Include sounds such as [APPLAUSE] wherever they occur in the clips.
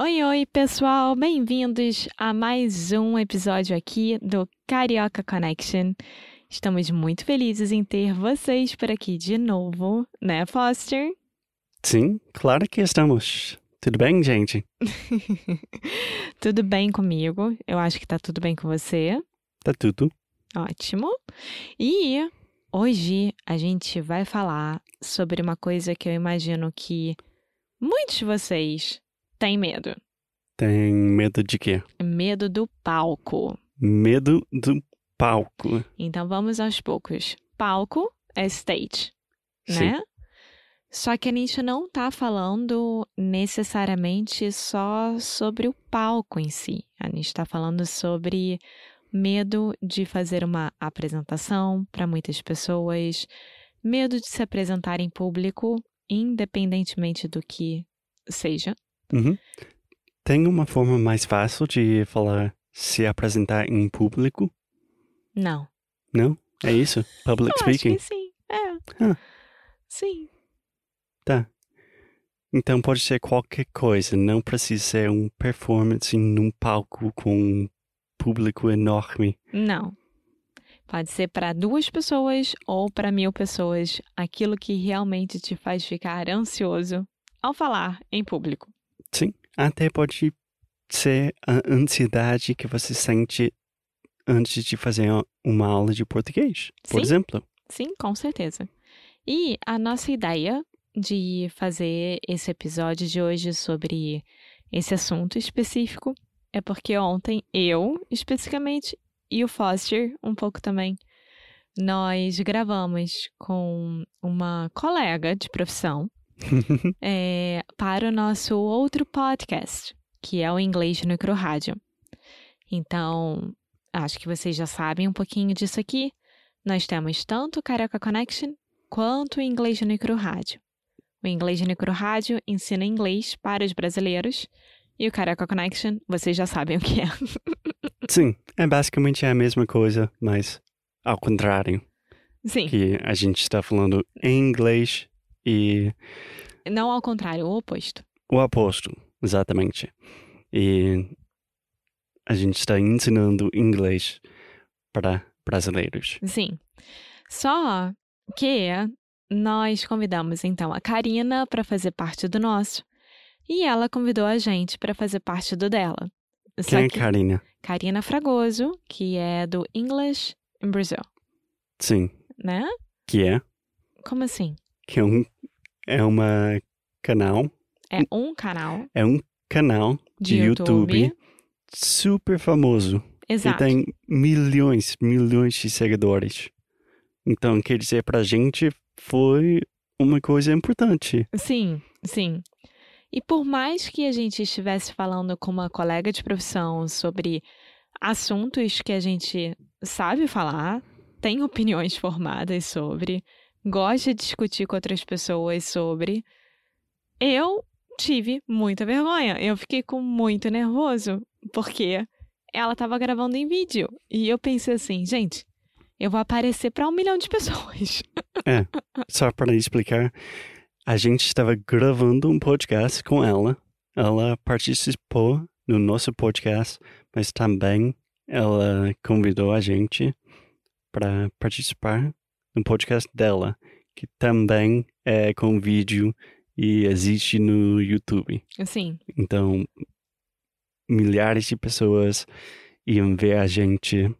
Oi, oi, pessoal! Bem-vindos a mais um episódio aqui do Carioca Connection. Estamos muito felizes em ter vocês por aqui de novo, né, Foster? Sim, claro que estamos. Tudo bem, gente? [LAUGHS] tudo bem comigo. Eu acho que tá tudo bem com você. Tá tudo. Ótimo. E hoje a gente vai falar sobre uma coisa que eu imagino que muitos de vocês têm medo. Tem medo de quê? Medo do palco. Medo do palco. Então vamos aos poucos. Palco é stage, Sim. né? Só que a gente não está falando necessariamente só sobre o palco em si. A gente está falando sobre medo de fazer uma apresentação para muitas pessoas, medo de se apresentar em público, independentemente do que seja. Uhum. Tem uma forma mais fácil de falar se apresentar em público? Não. Não? É isso? Public Eu speaking? acho que sim. É. Ah. Sim. Tá. Então pode ser qualquer coisa, não precisa ser um performance num palco com um público enorme. Não. Pode ser para duas pessoas ou para mil pessoas, aquilo que realmente te faz ficar ansioso ao falar em público. Sim, até pode ser a ansiedade que você sente antes de fazer uma aula de português, por Sim. exemplo. Sim, com certeza. E a nossa ideia de fazer esse episódio de hoje sobre esse assunto específico é porque ontem eu, especificamente, e o Foster, um pouco também, nós gravamos com uma colega de profissão [LAUGHS] é, para o nosso outro podcast, que é o Inglês no Micro Rádio. Então, acho que vocês já sabem um pouquinho disso aqui. Nós temos tanto o Carioca Connection quanto o Inglês no Micro Rádio. O Inglês no Micro Rádio ensina inglês para os brasileiros e o Carioca Connection, vocês já sabem o que é. [LAUGHS] Sim, é basicamente a mesma coisa, mas ao contrário. Sim, Que a gente está falando em inglês e não ao contrário, o oposto. o oposto, exatamente. E a gente está ensinando inglês para brasileiros. Sim. Só que nós convidamos então a Karina para fazer parte do nosso e ela convidou a gente para fazer parte do dela. Só Quem é que Karina? Karina Fragoso, que é do English in Brazil, Sim, né? que é? Como assim? Que é um é uma canal, É um canal é um canal de, de YouTube, super famoso. Exato. E tem milhões, milhões de seguidores. Então, quer dizer, pra gente foi uma coisa importante. Sim, sim. E por mais que a gente estivesse falando com uma colega de profissão sobre assuntos que a gente sabe falar, tem opiniões formadas sobre, gosta de discutir com outras pessoas sobre, eu tive muita vergonha. Eu fiquei com muito nervoso, porque ela estava gravando em vídeo. E eu pensei assim, gente, eu vou aparecer para um milhão de pessoas. Só para explicar, a gente estava gravando um podcast com ela. Ela participou no nosso podcast, mas também ela convidou a gente para participar no podcast dela, que também é com vídeo e existe no YouTube. Assim, Então, milhares de pessoas iam ver a gente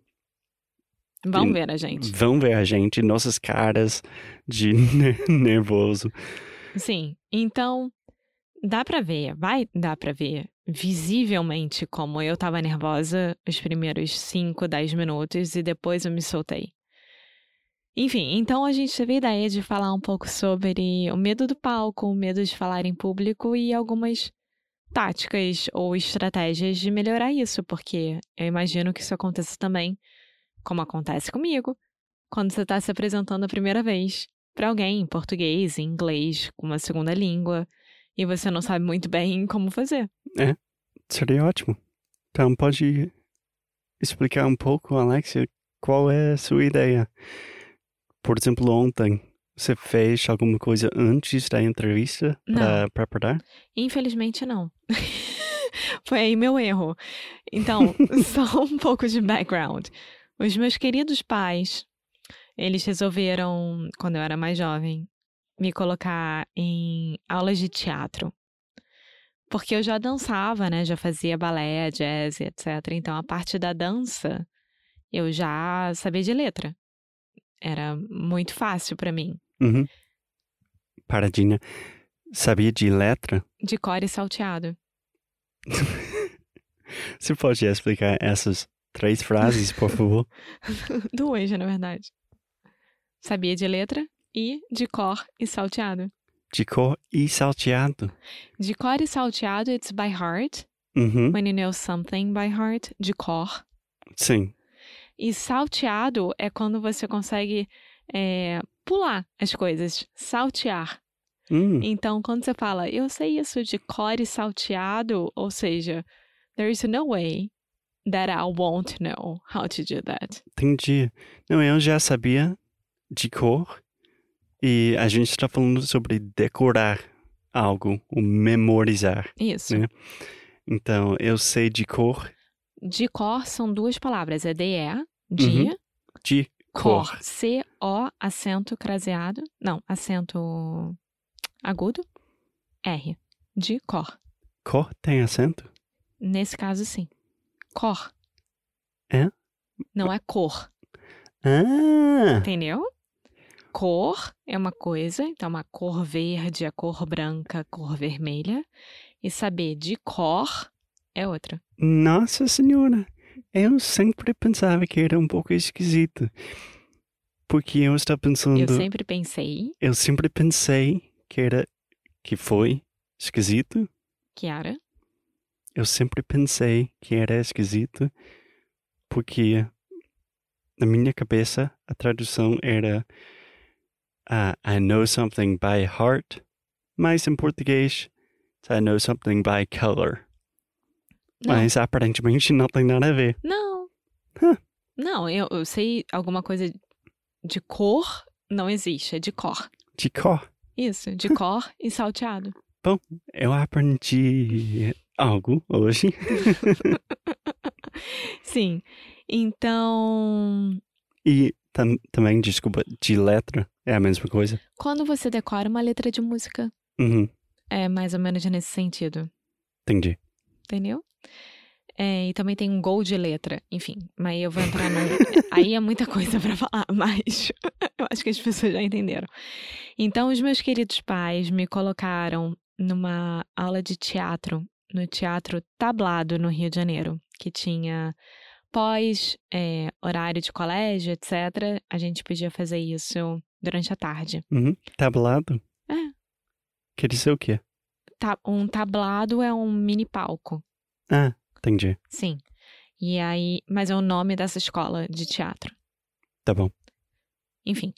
Vão ver a gente. Vão ver a gente, nossas caras de ne- [LAUGHS] nervoso. Sim. Então, dá pra ver, vai dar pra ver visivelmente como eu tava nervosa os primeiros 5, 10 minutos e depois eu me soltei. Enfim, então a gente teve a ideia de falar um pouco sobre o medo do palco, o medo de falar em público e algumas táticas ou estratégias de melhorar isso, porque eu imagino que isso aconteça também, como acontece comigo, quando você está se apresentando a primeira vez para alguém em português, em inglês, com uma segunda língua, e você não sabe muito bem como fazer. Seria ótimo. Então, pode explicar um pouco, Alexia, qual é a sua ideia? Por exemplo, ontem, você fez alguma coisa antes da entrevista para preparar? Infelizmente, não. [LAUGHS] Foi aí meu erro. Então, [LAUGHS] só um pouco de background. Os meus queridos pais, eles resolveram, quando eu era mais jovem, me colocar em aulas de teatro. Porque eu já dançava, né? Já fazia balé, jazz, etc. Então, a parte da dança, eu já sabia de letra. Era muito fácil para mim. Uhum. Paradinha. Sabia de letra? De core salteado. [LAUGHS] Você pode explicar essas três frases, por favor? [LAUGHS] Duas, na verdade. Sabia de letra e de cor e salteado. De cor e salteado. De cor e salteado, it's by heart. Uhum. When you know something by heart, de cor. Sim. E salteado é quando você consegue é, pular as coisas, saltear. Hum, Então, quando você fala, eu sei isso de cor e salteado, ou seja, there is no way that I won't know how to do that. entendi. Não, eu já sabia de cor. E a gente está falando sobre decorar algo, ou memorizar. Isso. Né? Então, eu sei de cor, De cor são duas palavras, é DE, de Uhum. de cor. cor. C-O, acento craseado. Não, acento agudo. R. De cor. Cor tem acento? Nesse caso, sim. Cor. É? Não é cor, Ah! entendeu? Cor é uma coisa, então uma cor verde, a cor branca, a cor vermelha. E saber de cor é outra. Nossa Senhora! Eu sempre pensava que era um pouco esquisito. Porque eu estava pensando. Eu sempre pensei, eu sempre pensei que era. que foi esquisito. Kiara, Eu sempre pensei que era esquisito. Porque na minha cabeça a tradução era. ah, I know something by heart. Mas em português, I know something by color. Não. Mas aparentemente não tem nada a ver. Não. Huh. Não, eu, eu sei alguma coisa de cor, não existe, é de cor. De cor. Isso, de cor e salteado. Eu aprendi algo hoje. [LAUGHS] Sim. Então, E tam- também, desculpa, de letra é a mesma coisa. quando você decora uma letra de música, Uhum, é mais ou menos nesse sentido, entendi. entendeu? É, e também tem um gol de letra, enfim. Mas eu vou entrar num. [LAUGHS] Aí é muita coisa pra falar, [LAUGHS] mas eu acho que as pessoas já entenderam. Então, os meus queridos pais me colocaram numa aula de teatro, no Teatro Tablado, no Rio de Janeiro, que tinha pós é, horário de colégio, etc. A gente podia fazer isso durante a tarde. Uhum. Tablado? É. Quer dizer o quê? Um tablado é um mini palco. Ah, entendi. Sim. E aí, mas é o nome dessa escola de teatro. Tá bom. Enfim.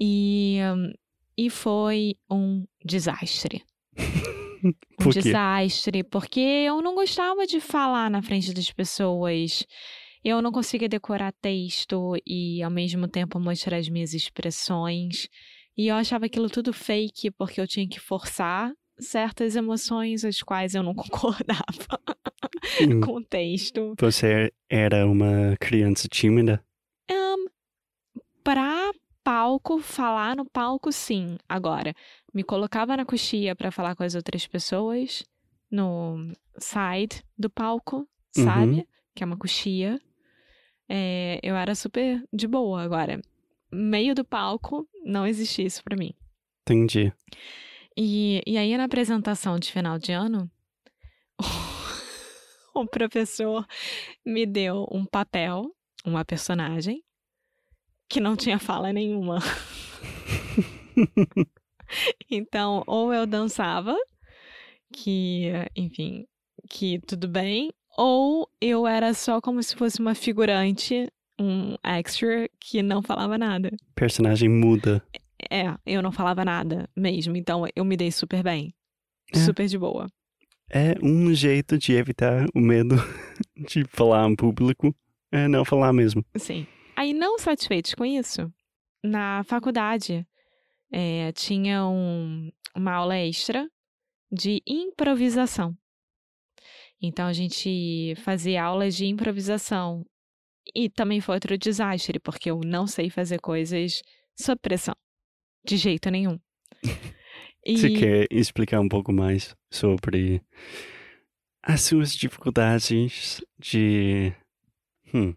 E, hum, e foi um desastre. [LAUGHS] Um Por quê? desastre, porque eu não gostava de falar na frente das pessoas. Eu não conseguia decorar texto e ao mesmo tempo mostrar as minhas expressões. E eu achava aquilo tudo fake, porque eu tinha que forçar certas emoções as quais eu não [LAUGHS] concordava com o texto. Você era uma criança tímida? Um, pra palco, falar no palco, sim. Agora, me colocava na coxia pra falar com as outras pessoas no side do palco, sabe? Que é uma coxia. é, eu era super de boa. Agora, meio do palco, não existia isso pra mim. Entendi. E, e aí, na apresentação de final de ano, [LAUGHS] o professor me deu um papel, uma personagem, que não tinha fala nenhuma. [LAUGHS] então, ou eu dançava, que, enfim, que tudo bem, ou eu era só como se fosse uma figurante, um extra que não falava nada. Personagem muda. É, eu não falava nada mesmo, então eu me dei super bem. É. Super de boa. É um jeito de evitar o medo [LAUGHS] de falar em público. É não falar mesmo. Sim. Aí, não satisfeitos com isso, na faculdade é, tinha um, uma aula extra de improvisação. Então, a gente fazia aulas de improvisação. E também foi outro desastre, porque eu não sei fazer coisas sob pressão. De jeito nenhum. [LAUGHS] E... Você quer explicar um pouco mais sobre as suas dificuldades de. Hum,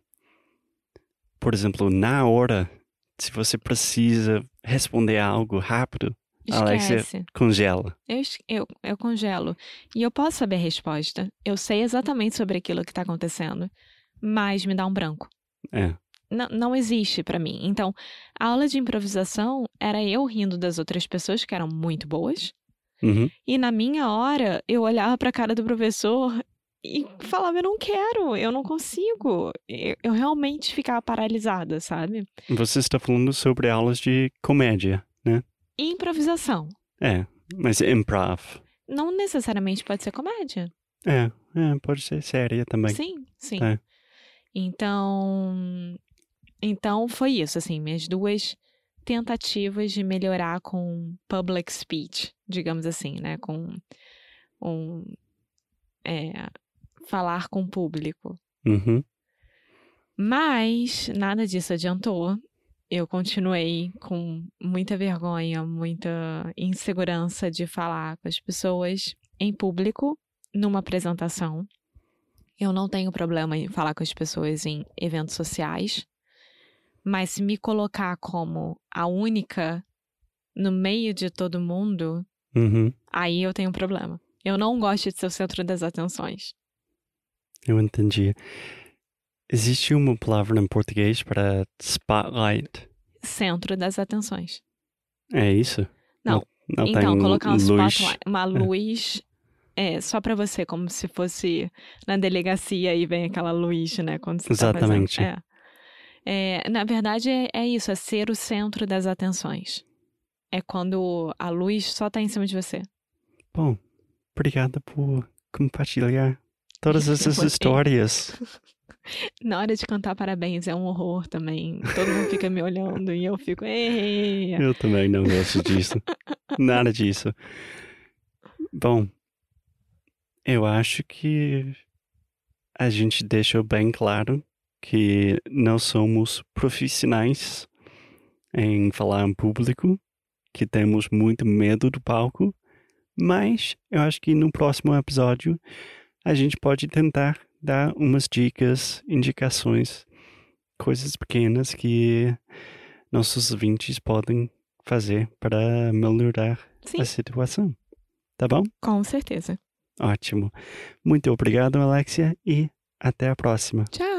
por exemplo, na hora, se você precisa responder algo rápido, Alexia Esquece. congela. Eu, eu, eu congelo. E eu posso saber a resposta. Eu sei exatamente sobre aquilo que está acontecendo. Mas me dá um branco. É. Não, não existe pra mim. Então, a aula de improvisação era eu rindo das outras pessoas, que eram muito boas. Uhum. E na minha hora, eu olhava pra cara do professor e falava: Eu não quero, eu não consigo. Eu, eu realmente ficava paralisada, sabe? Você está falando sobre aulas de comédia, né? E improvisação. É, mas improv. Não necessariamente pode ser comédia. É, é pode ser séria também. Sim, sim. É. Então, então foi isso, assim, minhas duas tentativas de melhorar com public speech, digamos assim, né, com um é, falar com o público. Uhum. Mas nada disso adiantou. Eu continuei com muita vergonha, muita insegurança de falar com as pessoas em público, numa apresentação. Eu não tenho problema em falar com as pessoas em eventos sociais, mas se me colocar como a única no meio de todo mundo, Uhum. aí eu tenho um problema. Eu não gosto de ser o centro das atenções. Eu entendi. Existe uma palavra em português para spotlight? Centro das atenções. É isso? Não. Não então, tem colocar um luz. spotlight, uma luz é, só pra você, como se fosse na delegacia e vem aquela luz, né? Quando você Exatamente. Tá fazendo, é. É, na verdade, é, é isso, é ser o centro das atenções. É quando a luz só tá em cima de você. Bom, obrigada por compartilhar todas [LAUGHS] essas histórias. [LAUGHS] Na hora de cantar parabéns é um horror também. Todo mundo fica me olhando e eu fico. Eu também não gosto disso. [LAUGHS] Nada disso. Bom, eu acho que a gente deixou bem claro que não somos profissionais em falar em público, que temos muito medo do palco, mas eu acho que no próximo episódio a gente pode tentar dar umas dicas, indicações, coisas pequenas que nossos ouvintes podem fazer para melhorar Sim, a situação. Tá bom? com certeza. Ótimo. Muito obrigado, Alexia, e até a próxima. Tchau.